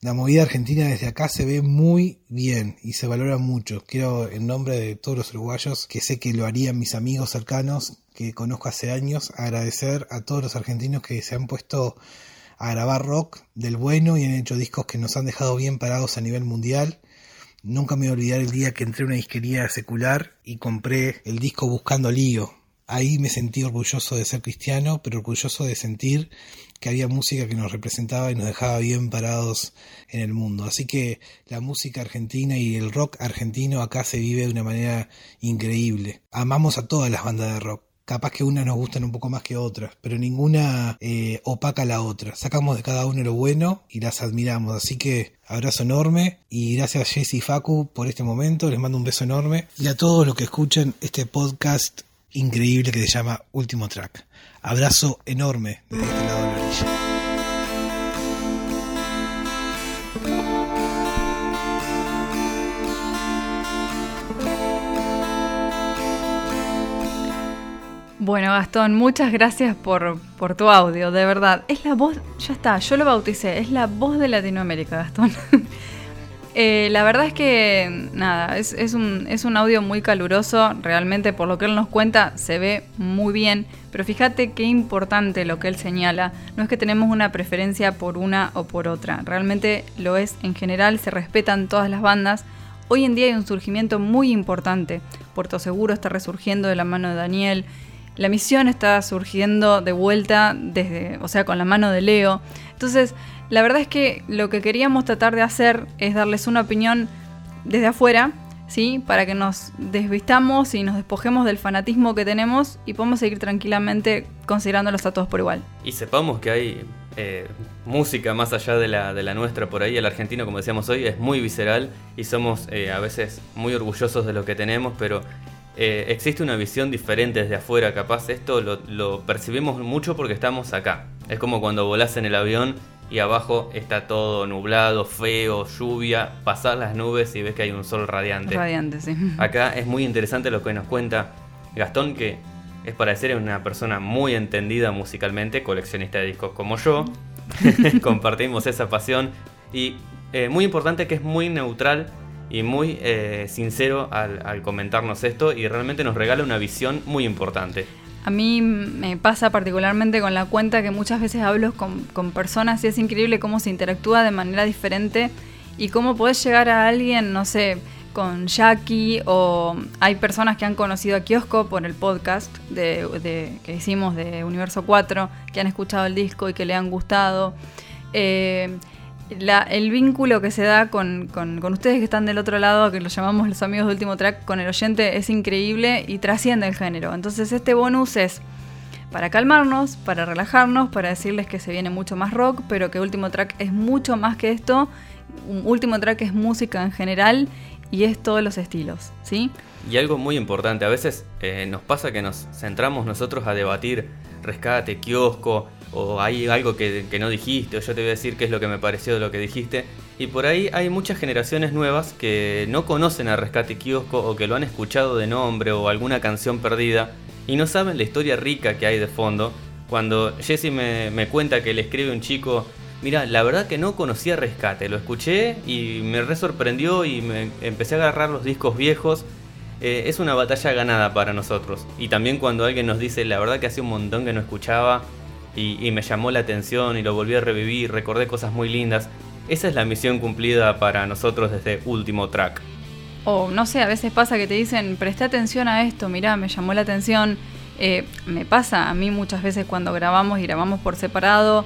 La movida argentina desde acá se ve muy bien y se valora mucho. Quiero, en nombre de todos los uruguayos, que sé que lo harían mis amigos cercanos, que conozco hace años, agradecer a todos los argentinos que se han puesto a grabar rock del bueno y han hecho discos que nos han dejado bien parados a nivel mundial. Nunca me voy a olvidar el día que entré a una disquería secular y compré el disco Buscando Lío. Ahí me sentí orgulloso de ser cristiano, pero orgulloso de sentir que había música que nos representaba y nos dejaba bien parados en el mundo. Así que la música argentina y el rock argentino acá se vive de una manera increíble. Amamos a todas las bandas de rock. Capaz que unas nos gustan un poco más que otras, pero ninguna eh, opaca la otra. Sacamos de cada uno lo bueno y las admiramos. Así que abrazo enorme y gracias a Jesse Facu por este momento. Les mando un beso enorme y a todos los que escuchan este podcast increíble que se llama Último Track. Abrazo enorme desde este lado de la orilla. Bueno, Gastón, muchas gracias por, por, tu audio, de verdad. Es la voz, ya está, yo lo bauticé, es la voz de Latinoamérica, Gastón. Eh, la verdad es que, nada, es, un, es un audio muy caluroso, realmente por lo que él nos cuenta se ve muy bien, pero fíjate qué importante lo que él señala, no es que tenemos una preferencia por una o por otra, realmente lo es en general, se respetan todas las bandas, hoy en día hay un surgimiento muy importante, Puerto Seguro está resurgiendo de la mano de Daniel, la misión está surgiendo de vuelta desde, o sea, con la mano de Leo, entonces la verdad es que lo que queríamos tratar de hacer es darles una opinión desde afuera, ¿sí? Para que nos desvistamos y nos despojemos del fanatismo que tenemos y podamos seguir tranquilamente considerándolos a todos por igual. Y sepamos que hay eh, música más allá de la, nuestra por ahí. El argentino, como decíamos hoy, es muy visceral y somos eh, a veces muy orgullosos de lo que tenemos, pero eh, existe una visión diferente desde afuera. Capaz esto lo, lo percibimos mucho porque estamos acá. Es como cuando volás en el avión y abajo está todo nublado, feo, lluvia, pasar las nubes y ves que hay un sol radiante. Radiante, sí. Acá es muy interesante lo que nos cuenta Gastón, que es para ser una persona muy entendida musicalmente, coleccionista de discos como yo. Compartimos esa pasión y eh, muy importante que es muy neutral y muy eh, sincero al, comentarnos esto y realmente nos regala una visión muy importante. A mí me pasa particularmente con la cuenta que muchas veces hablo con, con, personas y es increíble cómo se interactúa de manera diferente y cómo podés llegar a alguien, no sé, con Jackie o hay personas que han conocido a Kiosco por el podcast de, que hicimos de Universo 4, que han escuchado el disco y que le han gustado. Eh, el vínculo que se da con, con, con, ustedes que están del otro lado, que los llamamos los amigos de último track, con el oyente es increíble y trasciende el género. Entonces este bonus es para calmarnos, para relajarnos, para decirles que se viene mucho más rock, pero que último track es mucho más que esto. Último track es música en general y es todos los estilos, ¿sí? Y algo muy importante, a veces eh, nos pasa que nos centramos nosotros a debatir rescate, kiosco, o hay algo que, que, no dijiste, o yo te voy a decir qué es lo que me pareció de lo que dijiste. Y por ahí hay muchas generaciones nuevas que no conocen a Rescate Kiosco o que lo han escuchado de nombre o alguna canción perdida y no saben la historia rica que hay de fondo. Cuando Jesse me, me cuenta que le escribe un chico, mira, la verdad que no conocía Rescate, lo escuché y me re sorprendió y me empecé a agarrar los discos viejos. Eh, es una batalla ganada para nosotros. Y también cuando alguien nos dice, la verdad que hace un montón que no escuchaba, y, y, me llamó la atención y lo volví a revivir, recordé cosas muy lindas. Esa es la misión cumplida para nosotros desde último track. O no sé, a veces pasa que te dicen, presta atención a esto, mirá, me llamó la atención. Eh, me pasa a mí muchas veces cuando grabamos y grabamos por separado.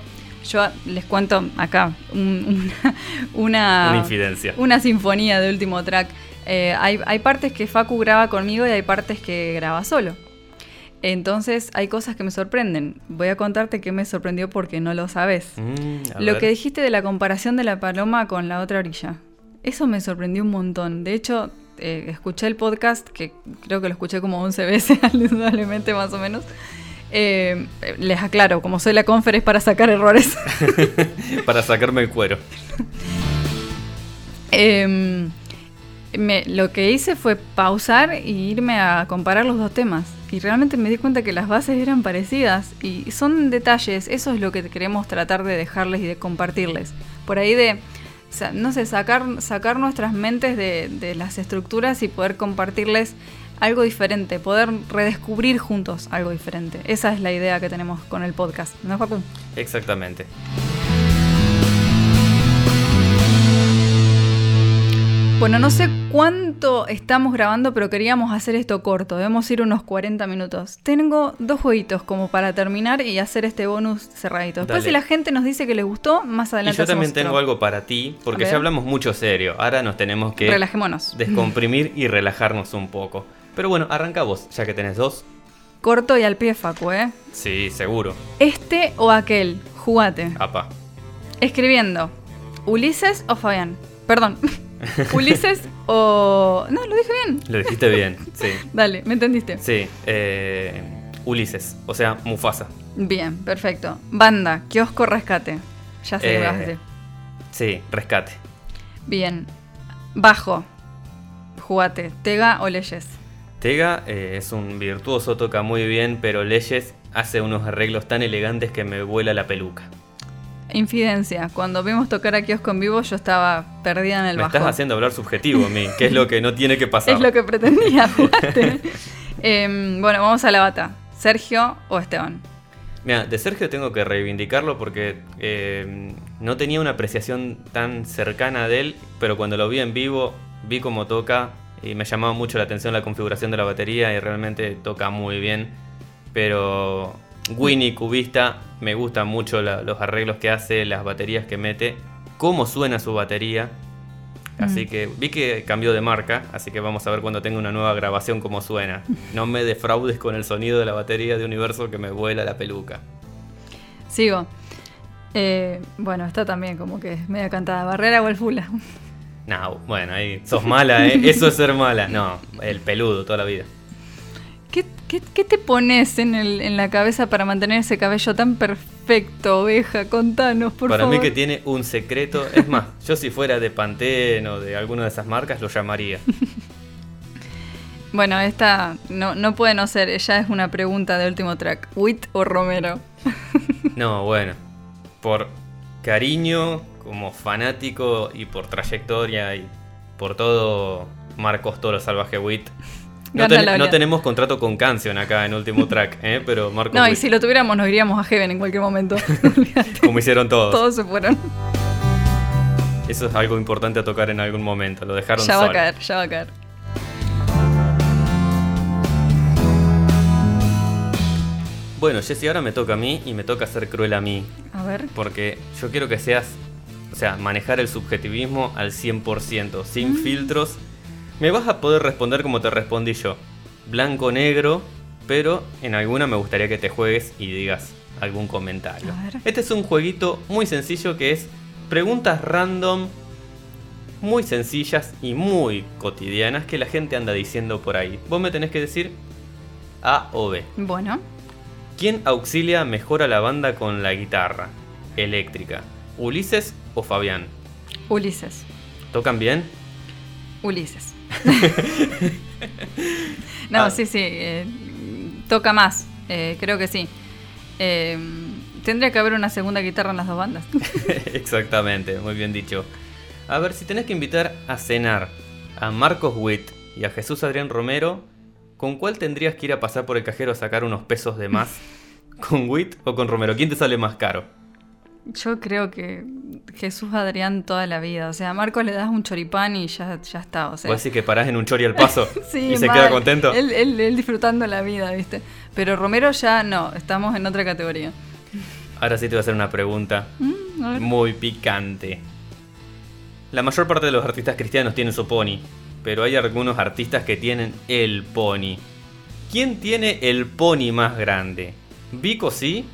Yo les cuento acá un, una, una infidencia. Una sinfonía de último track. Eh, hay, hay partes que Facu graba conmigo y hay partes que graba solo. Entonces hay cosas que me sorprenden. Voy a contarte qué me sorprendió porque no lo sabes. Mm, lo ver. que dijiste de la comparación de la paloma con la otra orilla. Eso me sorprendió un montón. De hecho, eh, escuché el podcast, que creo que lo escuché como 11 veces, indudablemente más o menos. Eh, les aclaro, como soy la confer es para sacar errores. para sacarme el cuero. eh, me, lo que hice fue pausar e irme a comparar los dos temas. Y realmente me di cuenta que las bases eran parecidas. Y son detalles, eso es lo que queremos tratar de dejarles y de compartirles. Por ahí de, no sé, sacar, sacar nuestras mentes de, las estructuras y poder compartirles algo diferente, poder redescubrir juntos algo diferente. Esa es la idea que tenemos con el podcast, ¿no, Facu? Exactamente. Bueno, no sé cuánto estamos grabando, pero queríamos hacer esto corto. Debemos ir unos 40 minutos. Tengo dos jueguitos como para terminar y hacer este bonus cerradito. Después, Dale. si la gente nos dice que les gustó, más Y adelante yo también tengo otro. algo para ti, porque ya hablamos mucho serio. Ahora nos tenemos que Relajémonos. descomprimir y relajarnos un poco. Pero bueno, arranca vos, ya que tenés dos. Corto y al pie, Facu, ¿eh? Sí, seguro. Este o aquel. Jugate. Apa. Escribiendo. Ulises o Fabián. Perdón. Ulises o... No, lo dije bien. Lo dijiste bien, sí. Dale, ¿me entendiste? Sí, eh, Ulises, o sea, Mufasa. Bien, perfecto. Banda, kiosco rescate. Ya sé Eh, vas a decir. Sí, rescate. Bien. Bajo. Jugate. Tega o leyes. Tega eh, es un virtuoso, toca muy bien, pero Leyes hace unos arreglos tan elegantes que me vuela la peluca. Infidencia. Cuando vimos tocar a kiosco en vivo, yo estaba perdida en el me bajo. estás haciendo hablar subjetivo a mí, que es lo que no tiene que pasar. Es lo que pretendía. Em, bueno, vamos a la bata. Sergio o Esteban. Mira, de Sergio tengo que reivindicarlo porque eh, no tenía una apreciación tan cercana de él, pero cuando lo vi en vivo, vi cómo toca y me llamaba mucho la atención la configuración de la batería y realmente toca muy bien. Pero Winnie Cubista me gustan mucho la- los arreglos que hace, las baterías que mete, cómo suena su batería. Así Mm. que vi que cambió de marca, así que vamos a ver cuando tenga una nueva grabación cómo suena. No me defraudes con el sonido de la batería de Universo que me vuela la peluca. Sigo. Eh, bueno, está también como que media cantada. ¿Barrera o el Fula? No, bueno, ahí sos mala, ¿eh? Eso es ser mala. No, el peludo toda la vida. ¿Qué, te pones en, el, en la cabeza para mantener ese cabello tan perfecto, oveja? Contanos, por Para favor. mí que tiene un secreto. Es más, yo si fuera de Pantene o de alguna de esas marcas lo llamaría. Bueno, esta no, no puede no ser. Ella es una pregunta de último track. ¿Witt o Romero? No, bueno. Por cariño, como fanático y por trayectoria y por todo, Marcos Toro Salvaje Wit. No, ten- tenemos contrato con Canción acá en último track, ¿eh? pero Marcos No, y si lo tuviéramos nos iríamos a Heaven en cualquier momento. Como hicieron todos. Todos se fueron. Eso es algo importante a tocar en algún momento. Lo dejaron Ya va a caer, ya va a caer. Bueno, Jessy, ahora me toca a mí y me toca ser cruel a mí. A ver. Porque yo quiero que seas, o sea, manejar el subjetivismo al 100%, sin Mm. filtros. Me vas a poder responder como te respondí yo. Blanco-negro, pero en alguna me gustaría que te juegues y digas algún comentario. Este es un jueguito muy sencillo que es preguntas random, muy sencillas y muy cotidianas que la gente anda diciendo por ahí. Vos me tenés que decir A o B. Bueno, ¿Quién auxilia mejor a la banda con la guitarra eléctrica? ¿Ulises o Fabián? Ulises. ¿Tocan bien? Ulises. no, Ah. sí, sí. eh, toca más. eh, creo que sí. Eh, tendría que haber una segunda guitarra en las dos bandas. Exactamente, muy bien dicho. A ver, si tenés que invitar a cenar a Marcos Witt y a Jesús Adrián Romero, ¿con cuál tendrías que ir a pasar por el cajero a sacar unos pesos de más? ¿Con Witt o con Romero? ¿Quién te sale más caro? Yo creo que Jesús Adrián toda la vida. O sea, a Marcos le das un choripán y ya, ya está. O sea, ¿Vos decís que parás en un chori al paso Sí, y se mal. queda contento? Él, él- él disfrutando la vida, ¿viste? Pero Romero ya no, estamos en otra categoría. Ahora sí te voy a hacer una pregunta Mm, muy picante. La mayor parte de los artistas cristianos tienen su pony, pero hay algunos artistas que tienen el pony. ¿Quién tiene el pony más grande? ¿Vico sí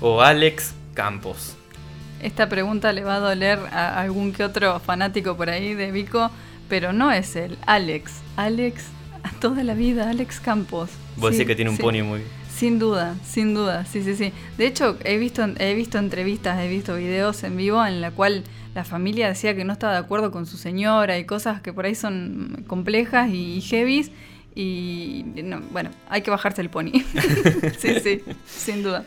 o Alex Campos? Esta pregunta le va a doler a algún que otro fanático por ahí de Vico, pero no es él, Alex. Alex, toda la vida, Alex Campos. Vos Sí, decís que tiene un sí. pony muy... Sin duda, sin duda, sí, sí, sí. De hecho, he visto, he visto entrevistas, he visto videos en vivo en la cual la familia decía que no estaba de acuerdo con su señora y cosas que por ahí son complejas y heavies. Y no, bueno, hay que bajarse el pony. sí, sí, sin duda.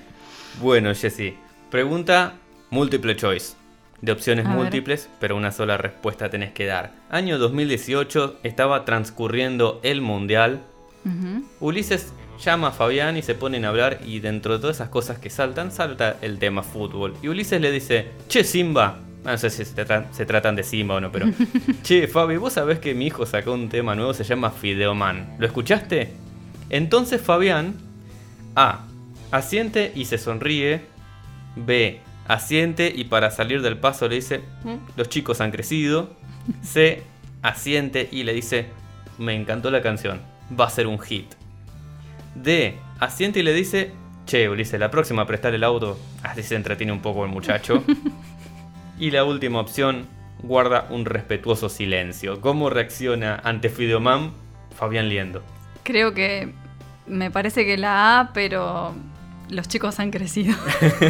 Bueno, Jessy, pregunta múltiple choice. De opciones A ver. múltiples, pero una sola respuesta tenés que dar. Año 2018, estaba transcurriendo el Mundial. Ulises llama a Fabián y se ponen a hablar y dentro de todas esas cosas que saltan, salta el tema fútbol. Y Ulises le dice, che Simba, Ah, no sé si se, se tratan de Simba o no, pero... che Fabi, vos sabés que mi hijo sacó un tema nuevo, se llama Fideoman. ¿Lo escuchaste? Entonces Fabián, A, asiente y se sonríe. B, asiente y para salir del paso le dice, "Mm, los chicos han crecido. C, asiente y le dice, me encantó la canción, va a ser un hit. D, asiente y le dice, che, Ulises, la próxima prestar el auto, así se entretiene un poco el muchacho. y la última opción, guarda un respetuoso silencio. ¿Cómo reacciona ante Fideoman Fabián Liendo? Creo que me parece que la A, pero los chicos han crecido.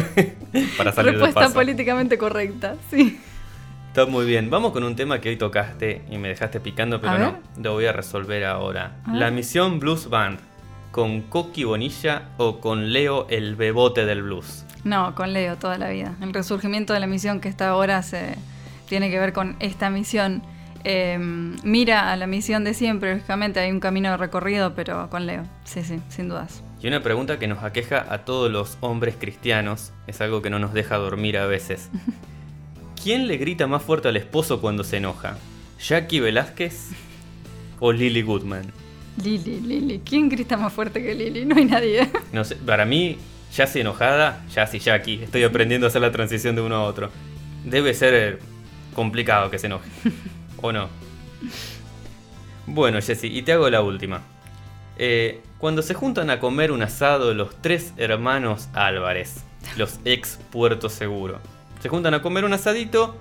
Para salir Respuesta paso. políticamente correcta, sí. Está muy bien. Vamos con un tema que hoy tocaste y me dejaste picando, pero no. Lo voy a resolver ahora. A. La misión Blues Band. ¿Con Coqui Bonilla o con Leo el bebote del blues? No, con Leo toda la vida. El resurgimiento de la misión que está ahora se tiene que ver con esta misión. Eh, mira a la misión de siempre, lógicamente hay un camino de recorrido, pero con Leo. Sí, sí, sin dudas. Y una pregunta que nos aqueja a todos los hombres cristianos, es algo que no nos deja dormir a veces. ¿Quién le grita más fuerte al esposo cuando se enoja? ¿Jackie Velázquez o Lily Goodman? Lili, Lili. ¿Quién grita más fuerte que Lili? No hay nadie. No sé, para mí, Jassy enojada, Jassy Jackie. Estoy aprendiendo a hacer la transición de uno a otro. Debe ser complicado que se enoje. ¿O no? Bueno, Jessy, y te hago la última. Eh, cuando se juntan a comer un asado los tres hermanos Álvarez, los ex Puerto Seguro, se juntan a comer un asadito.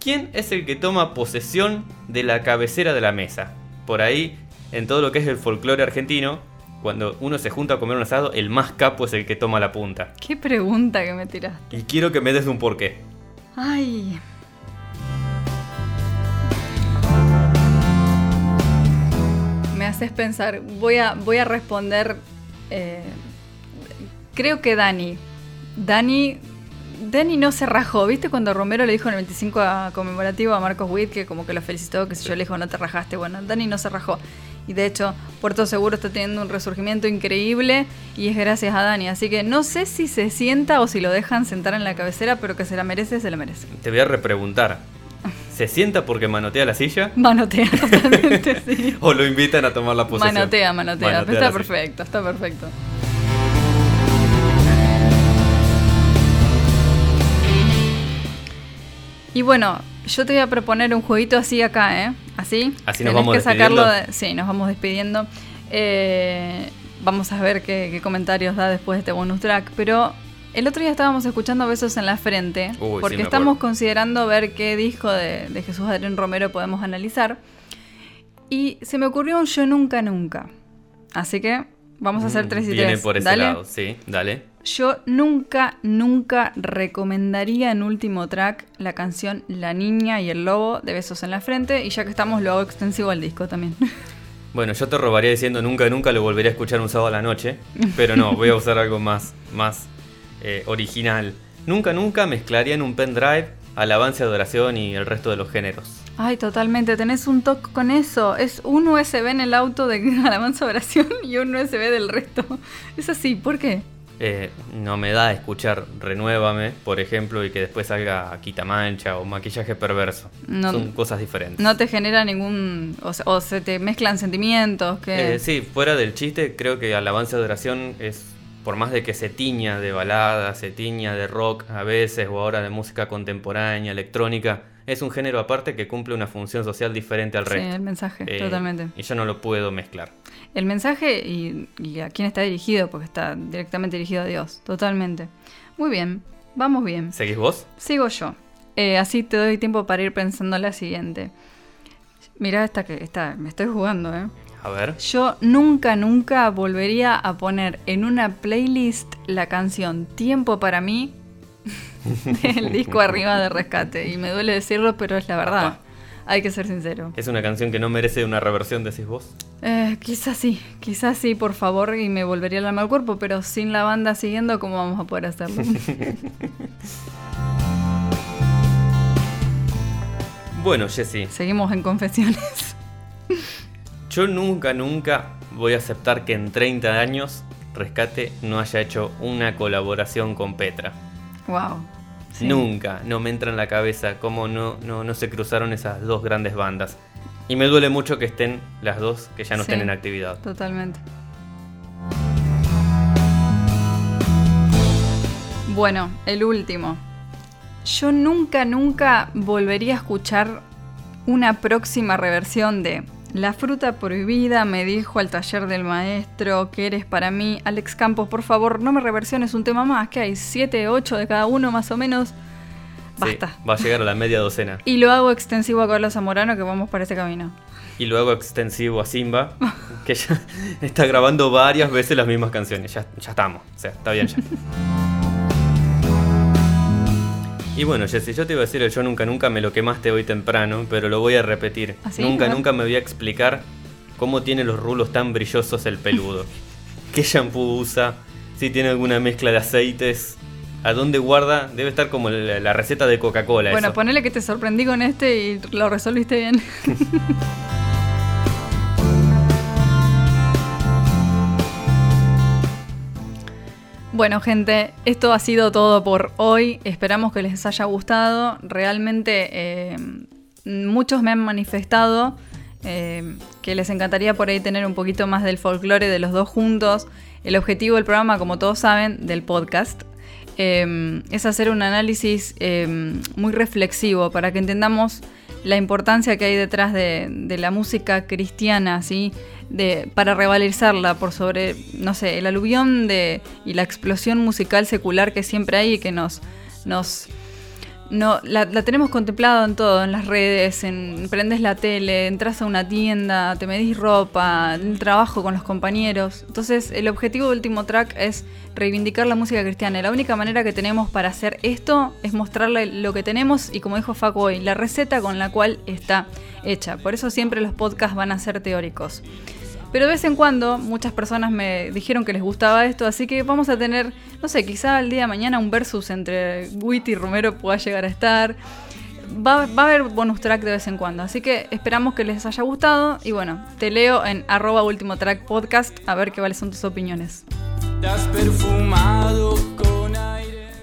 ¿Quién es el que toma posesión de la cabecera de la mesa? Por ahí, en todo lo que es el folclore argentino, cuando uno se junta a comer un asado, el más capo es el que toma la punta. Qué pregunta que me tiras. Y quiero que me des un porqué. Ay. Haces pensar. Voy a, voy a responder. eh, creo que Dani. Dani. Dani no se rajó. ¿Viste cuando Romero le dijo en el 25 a- conmemorativo a Marcos Witt que como que lo felicitó, que si yo le dijo no te rajaste? Bueno, Dani no se rajó. Y de hecho, Puerto Seguro está teniendo un resurgimiento increíble y es gracias a Dani. Así que no sé si se sienta o si lo dejan sentar en la cabecera, pero que se la merece, se la merece. Te voy a repreguntar. ¿Se sienta porque manotea la silla? Manotea totalmente, sí. ¿O lo invitan a tomar la posesión? Manotea, manotea. Manotea está silla. perfecto, está perfecto. Y bueno, yo te voy a proponer un jueguito así acá, ¿eh? Así. Así nos Tenés vamos que sacarlo despidiendo. de- Sí, nos vamos despidiendo. Eh, vamos a ver qué, qué comentarios da después de este bonus track. Pero el otro día estábamos escuchando Besos en la Frente. Uy, porque estamos considerando ver qué disco de, de Jesús Adrián Romero podemos analizar. Y se me ocurrió un Yo Nunca Nunca. Así que vamos a hacer Mm, tres y Viene tres. por ese Dale. lado, sí, dale. Yo nunca, nunca recomendaría en último track la canción La Niña y el Lobo de Besos en la Frente. Y ya que estamos, lo hago extensivo al disco también. Bueno, yo te robaría diciendo nunca, nunca lo volvería a escuchar un sábado a la noche. Pero no, voy a usar algo más, más eh, original. Nunca, nunca mezclaría en un pendrive alabanza, adoración y el resto de los géneros. Ay, totalmente. Tenés un toque con eso. Es un USB en el auto de alabanza oración y un USB del resto. Es así. ¿Por qué? Eh, no me da escuchar Renuévame, por ejemplo, y que después salga Quitamancha o Maquillaje Perverso. No- Son cosas diferentes. No te genera ningún... O, se- o se te mezclan sentimientos. que Eh, sí, fuera del chiste, creo que Alabanza de Adoración es, por más de que se tiña de balada, se tiña de rock a veces, o ahora de música contemporánea, electrónica, es un género aparte que cumple una función social diferente al Sí, resto. el mensaje, Eh, totalmente. Y yo no lo puedo mezclar. El mensaje y, y a quién está dirigido, porque está directamente dirigido a Dios, totalmente. Muy bien, vamos bien. ¿Seguís vos? Sigo yo. Eh, así te doy tiempo para ir pensando la siguiente. Mirá esta que está, me estoy jugando, ¿eh? A ver. Yo nunca, nunca volvería a poner en una playlist la canción Tiempo para mí del disco arriba de rescate. Y me duele decirlo, pero es la verdad. Hay que ser sincero. ¿Es una canción que no merece una reversión, decís vos? Eh, quizás sí, quizás sí, por favor, y me volvería el alma al cuerpo, pero sin la banda siguiendo, ¿cómo vamos a poder hacerlo? Bueno, Jessy, Seguimos en confesiones. yo nunca, nunca voy a aceptar que en 30 años Rescate no haya hecho una colaboración con Petra. wow. Sí, Nunca, no me entra en la cabeza cómo no, no, no se cruzaron esas dos grandes bandas. Y me duele mucho que estén las dos que ya no Sí. estén en actividad. Totalmente. Bueno, el último. Yo nunca, nunca volvería a escuchar una próxima reversión de La fruta prohibida me dijo al taller del maestro que eres para mí. Alex Campos, por favor, no me reversiones un tema más, que hay 7, 8 de cada uno más o menos. Sí, Basta. va a llegar a la media docena. Y lo hago extensivo a Carlos Zamorano que vamos para ese camino. Y luego extensivo a Simba, que ya está grabando varias veces las mismas canciones. Ya, ya estamos, o sea, está bien ya. Y bueno, Jessy, yo te iba a decir el yo nunca nunca me lo quemaste hoy temprano, pero lo voy a repetir. ¿Ah? Nunca nunca me voy a explicar cómo tiene los rulos tan brillosos el peludo. ¿Qué shampoo usa? Si tiene alguna mezcla de aceites. ¿A dónde guarda? Debe estar como la, la receta de Coca-Cola. Bueno, eso. ponele que te sorprendí con este y lo resolviste bien. Bueno, gente, esto ha sido todo por hoy. Esperamos que les haya gustado. Realmente eh, muchos me han manifestado eh, que les encantaría por ahí tener un poquito más del folclore de los dos juntos. El objetivo del programa, como todos saben, del podcast, eh, es hacer un análisis muy reflexivo para que entendamos la importancia que hay detrás de, de la música cristiana, ¿sí? De, para revalorizarla por sobre, no sé, el aluvión de, y la explosión musical secular que siempre hay y que nos, nos, no, la, tenemos contemplado en todo, en las redes, en prendes la tele, entras a una tienda, te medís ropa, trabajo con los compañeros. Entonces, el objetivo del último track es reivindicar la música cristiana. La única manera que tenemos para hacer esto es mostrarle lo que tenemos y como dijo Facu hoy, la receta con la cual está hecha. Por eso siempre los podcasts van a ser teóricos. Pero de vez en cuando muchas personas me dijeron que les gustaba esto, así que vamos a tener, no sé, quizá el día de mañana un versus entre Witty y Romero pueda llegar a estar. Va, a haber bonus track de vez en cuando, así que esperamos que les haya gustado y bueno, te leo en arroba último track podcast a ver qué cuáles son tus opiniones. perfumado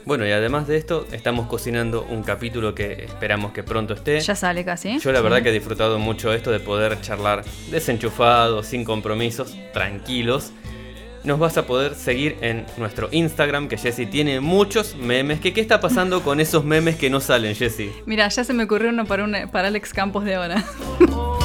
bueno, y además de esto, estamos cocinando un capítulo que esperamos que pronto esté. Ya sale casi. Yo la verdad que he disfrutado mucho esto de poder charlar desenchufados, sin compromisos, tranquilos. Nos vas a poder seguir en nuestro Instagram, que Jessy tiene muchos memes. ¿Qué, ¿Qué está pasando con esos memes que no salen, Jessy? Mira, ya se me ocurrió uno para, para Alex Campos de ahora.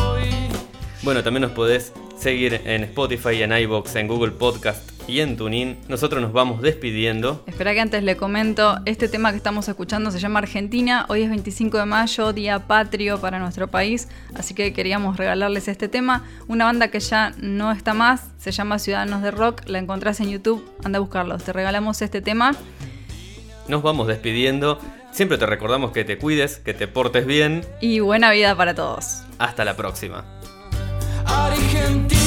bueno, también nos podés seguir en Spotify, en iBox, en Google Podcast y en TuneIn. Nosotros nos vamos despidiendo. Espera que antes le comento, este tema que estamos escuchando se llama Argentina. Hoy es 25 de mayo, día patrio para nuestro país, así que queríamos regalarles este tema. Una banda que ya no está más, se llama Ciudadanos de Rock, la encontrás en YouTube, anda a buscarlos. Te regalamos este tema. Nos vamos despidiendo. Siempre te recordamos que te cuides, que te portes bien. Y buena vida para todos. Hasta la próxima. Argentina.